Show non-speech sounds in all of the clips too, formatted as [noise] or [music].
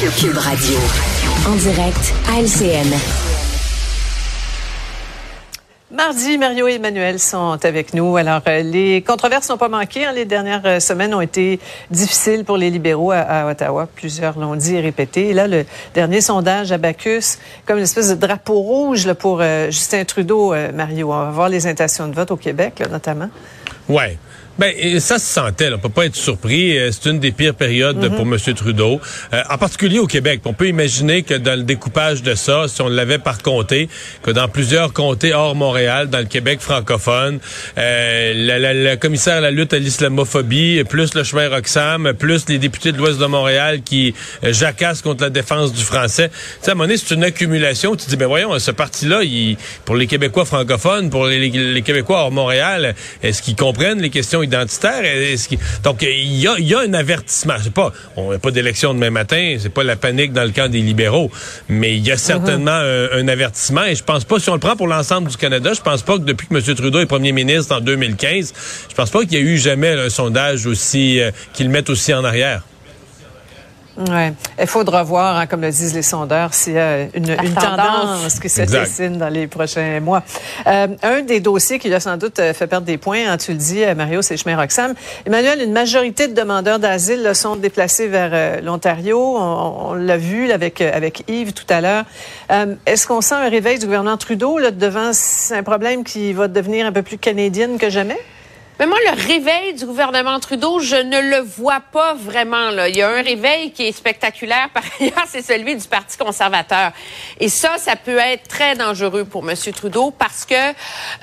Cube Radio. En direct à LCN. Mardi, Mario et Emmanuel sont avec nous. Alors, euh, les controverses n'ont pas manqué. Hein. Les dernières euh, semaines ont été difficiles pour les libéraux à, Ottawa. Plusieurs l'ont dit et répété. Et là, le dernier sondage à Bacchus, comme une espèce de drapeau rouge là, pour euh, Justin Trudeau, Mario. On va voir les intentions de vote au Québec, là, notamment. Ouais. Ben, ça se sentait, là. on peut pas être surpris. Euh, c'est une des pires périodes pour M. Trudeau, euh, en particulier au Québec. On peut imaginer que dans le découpage de ça, si on l'avait par comté, que dans plusieurs comtés hors Montréal, dans le Québec francophone, euh, la, commissaire à la lutte à l'islamophobie, plus le chemin Roxham, plus les députés de l'Ouest de Montréal qui jacassent contre la défense du français. Tu sais, à un moment donné, c'est une accumulation. Tu te dis, ben voyons, ce parti-là, pour les Québécois francophones, pour les, les Québécois hors Montréal, est-ce qu'ils comprennent les questions identitaire. Donc, il y a, y a un avertissement. C'est pas, on n'a pas d'élection demain matin, c'est pas la panique dans le camp des libéraux, mais il y a certainement un, avertissement. Et je pense pas, si on le prend pour l'ensemble du Canada, je pense pas que depuis que M. Trudeau est premier ministre en 2015, je pense pas qu'il y a eu jamais un sondage aussi, euh, qu'il mette aussi en arrière. Ouais. Il faudra voir, hein, comme le disent les sondeurs, s'il y a une, tendance. qui se dessine dans les prochains mois. Euh, un des dossiers qui a sans doute euh, fait perdre des points, hein, tu le dis, euh, Mario, c'est chemin Roxham. Emmanuel, une majorité de demandeurs d'asile sont déplacés vers l'Ontario. On, l'a vu avec, avec Yves tout à l'heure. Est-ce qu'on sent un réveil du gouvernement Trudeau là, devant un problème qui va devenir un peu plus canadienne que jamais? Mais moi, le réveil du gouvernement Trudeau, je ne le vois pas vraiment. Là. Il y a un réveil qui est spectaculaire, [laughs] par ailleurs, c'est celui du Parti conservateur. Et ça, ça peut être très dangereux pour M. Trudeau parce que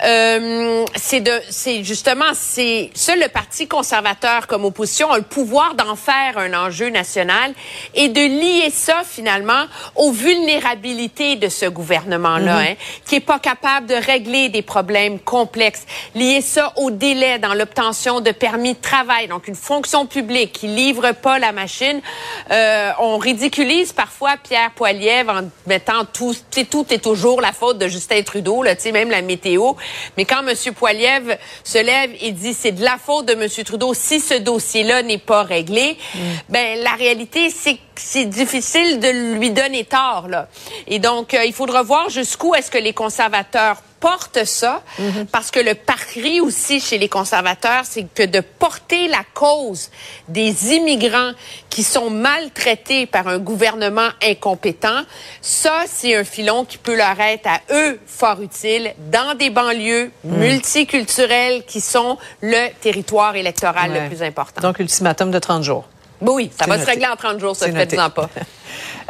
euh, c'est de, c'est justement, c'est seul le Parti conservateur comme opposition a le pouvoir d'en faire un enjeu national et de lier ça finalement aux vulnérabilités de ce gouvernement-là, mm-hmm. hein, qui est pas capable de régler des problèmes complexes, lier ça au délai dans l'obtention de permis de travail, donc une fonction publique qui livre pas la machine. Euh, on ridiculise parfois Pierre Poilievre en mettant tout, tout est toujours la faute de Justin Trudeau, là, même la météo. Mais quand M. Poilievre se lève et dit c'est de la faute de M. Trudeau si ce dossier-là n'est pas réglé, mm. ben la réalité c'est que c'est difficile de lui donner tort là. Et donc euh, il faudra voir jusqu'où est-ce que les conservateurs porte ça, mhm. parce que le pari aussi chez les conservateurs, c'est que de porter la cause des immigrants qui sont maltraités par un gouvernement incompétent, ça, c'est un filon qui peut leur être à eux fort utile dans des banlieues mhm. multiculturelles qui sont le territoire électoral le plus important. Donc, ultimatum de 30 jours. Oui, ça va se régler en 30 jours, ça, faites-en pas. [laughs]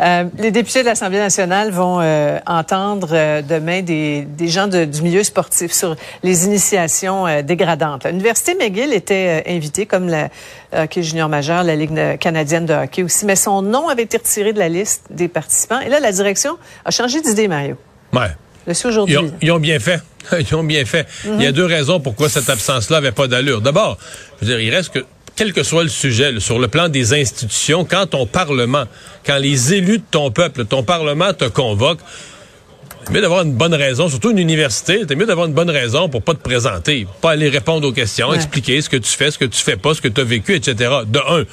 Euh, les députés de l'Assemblée nationale vont euh, entendre euh, demain des, gens du milieu sportif sur les initiations dégradantes. L'Université McGill était invitée comme la hockey junior majeur, la Ligue canadienne de hockey aussi, mais son nom avait été retiré de la liste des participants. Et là, la direction a changé d'idée, Mario. Ouais. Le aujourd'hui. Ils, ont bien fait. [laughs] Ils ont bien fait. Il y a mhm. deux raisons pourquoi cette absence-là avait pas d'allure. D'abord, je veux dire, il reste que quel que soit le sujet, sur le plan des institutions, quand ton Parlement, quand les élus de ton peuple, ton Parlement te convoque, c'est mieux d'avoir une bonne raison, surtout une université, c'est mieux d'avoir une bonne raison pour pas te présenter, pas aller répondre aux questions, expliquer ce que tu fais, ce que tu fais pas, ce que tu as vécu, etc. De un.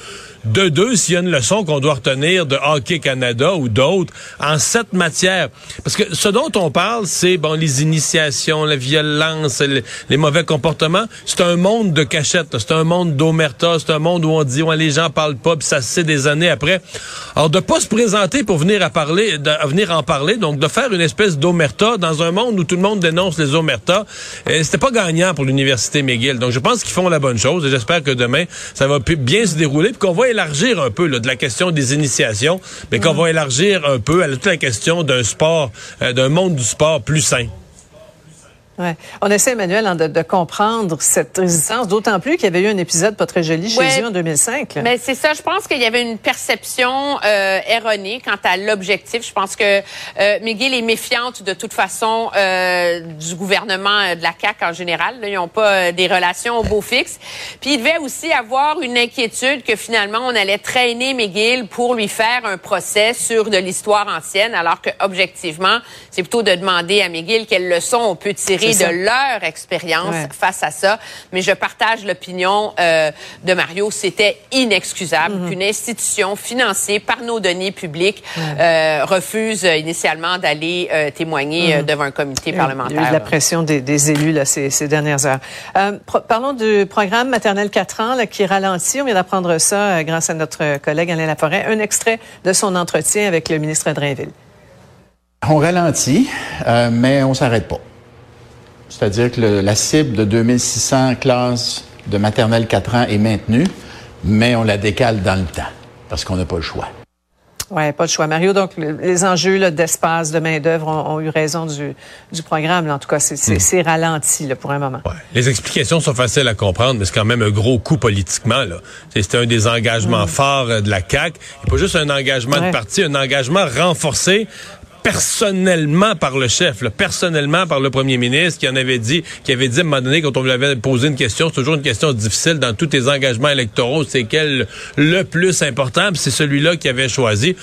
De deux, s'il y a une leçon qu'on doit retenir de Hockey Canada ou d'autres en cette matière. Parce que ce dont on parle, c'est bon les initiations, la violence, les, mauvais comportements. C'est un monde de cachette. C'est un monde d'omerta. C'est un monde où on dit ouais, les gens parlent pas, puis ça se sait des années après. Alors de pas se présenter pour venir à parler, de, venir en parler, donc de faire une espèce d'omerta dans un monde où tout le monde dénonce les omertas, euh, c'était pas gagnant pour l'université McGill. Donc je pense qu'ils font la bonne chose et j'espère que demain ça va bien se dérouler puis qu'on va élargir un peu de la question des initiations, mais qu'on va élargir un peu à toute la question d'un sport, euh, d'un monde du sport plus sain. Ouais. On essaie, Emmanuel, hein, de, de comprendre cette résistance, d'autant plus qu'il y avait eu un épisode pas très joli chez Ouais. eux en 2005. là. Mais c'est ça, je pense qu'il y avait une perception euh, erronée quant à l'objectif. Je pense que euh, McGill est méfiante de toute façon euh, du gouvernement euh, de la CAQ en général. Là, ils n'ont pas des relations au beau fixe. Puis il devait aussi avoir une inquiétude que finalement on allait traîner McGill pour lui faire un procès sur de l'histoire ancienne, alors que objectivement, c'est plutôt de demander à McGill quelles leçons on peut tirer De leur expérience Ouais. face à ça. Mais je partage l'opinion euh, de Mario. C'était inexcusable Mhm. qu'une institution financée par nos deniers publics euh, refuse euh, initialement d'aller euh, témoigner euh, devant un comité. Il y a eu parlementaire. de la pression des, des élus là, ces, ces dernières heures. Euh, parlons du programme maternel 4 ans là, qui ralentit. On vient d'apprendre ça euh, grâce à notre collègue Alain Laforêt. Un extrait de son entretien avec le ministre Drainville. On ralentit, euh, mais on s'arrête pas. C'est-à-dire que le- la cible de 2600 classes de maternelle 4 ans est maintenue, mais on la décale dans le temps parce qu'on n'a pas le choix. Ouais, pas de choix. Mario, donc le- les enjeux d'espace, de main-d'œuvre ont, ont eu raison du, du programme. là. En tout cas, c'est c'est ralenti là, pour un moment. Ouais. Les explications sont faciles à comprendre, mais c'est quand même un gros coup politiquement. C'était un des engagements forts euh, de la CAQ. Et pas juste un engagement Ouais. de parti, un engagement renforcé personnellement par le chef, personnellement par le premier ministre qui en avait dit, qui avait dit à un moment donné quand on lui avait posé une question, c'est toujours une question difficile dans tous tes engagements électoraux, c'est quel le plus important, c'est celui-là qui avait choisi.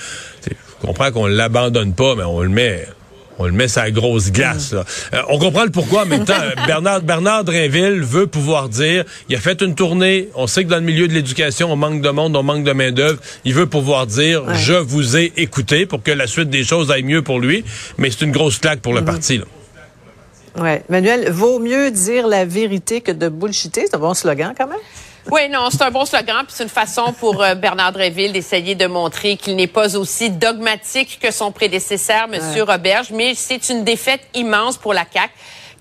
Je comprends qu'on l'abandonne pas, mais on le met on le met sur la grosse glace. là. Euh, on comprend le pourquoi en même temps. Euh, [laughs] Bernard, Bernard Drinville veut pouvoir dire, il a fait une tournée, on sait que dans le milieu de l'éducation, on manque de monde, on manque de main-d'œuvre. Il veut pouvoir dire, Ouais. je vous ai écouté pour que la suite des choses aille mieux pour lui. Mais c'est une grosse claque pour le parti. Là. Ouais. Manuel, vaut mieux dire la vérité que de bullshiter. C'est un bon slogan quand même. Oui, non, c'est un bon slogan, puis c'est une façon pour euh, Bernard Dréville d'essayer de montrer qu'il n'est pas aussi dogmatique que son prédécesseur, M. Roberge, mais c'est une défaite immense pour la CAQ.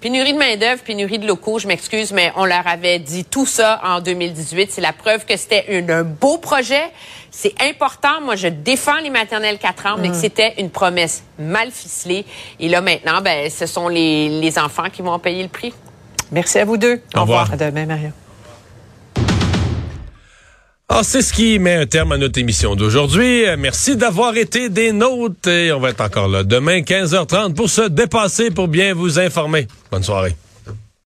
Pénurie de main-d'œuvre, pénurie de locaux, je m'excuse, mais on leur avait dit tout ça en 2018. C'est la preuve que c'était un beau projet. C'est important. Moi, je défends les maternelles 4 ans, mais que c'était une promesse mal ficelée. Et là, maintenant, ben, ce sont les, les enfants qui vont en payer le prix. Merci à vous deux. Au revoir. À demain, Mario. Ah, c'est ce qui met un terme à notre émission d'aujourd'hui. Euh, Merci d'avoir été des nôtres et on va être encore là demain 15h30 pour se dépasser, pour bien vous informer. Bonne soirée.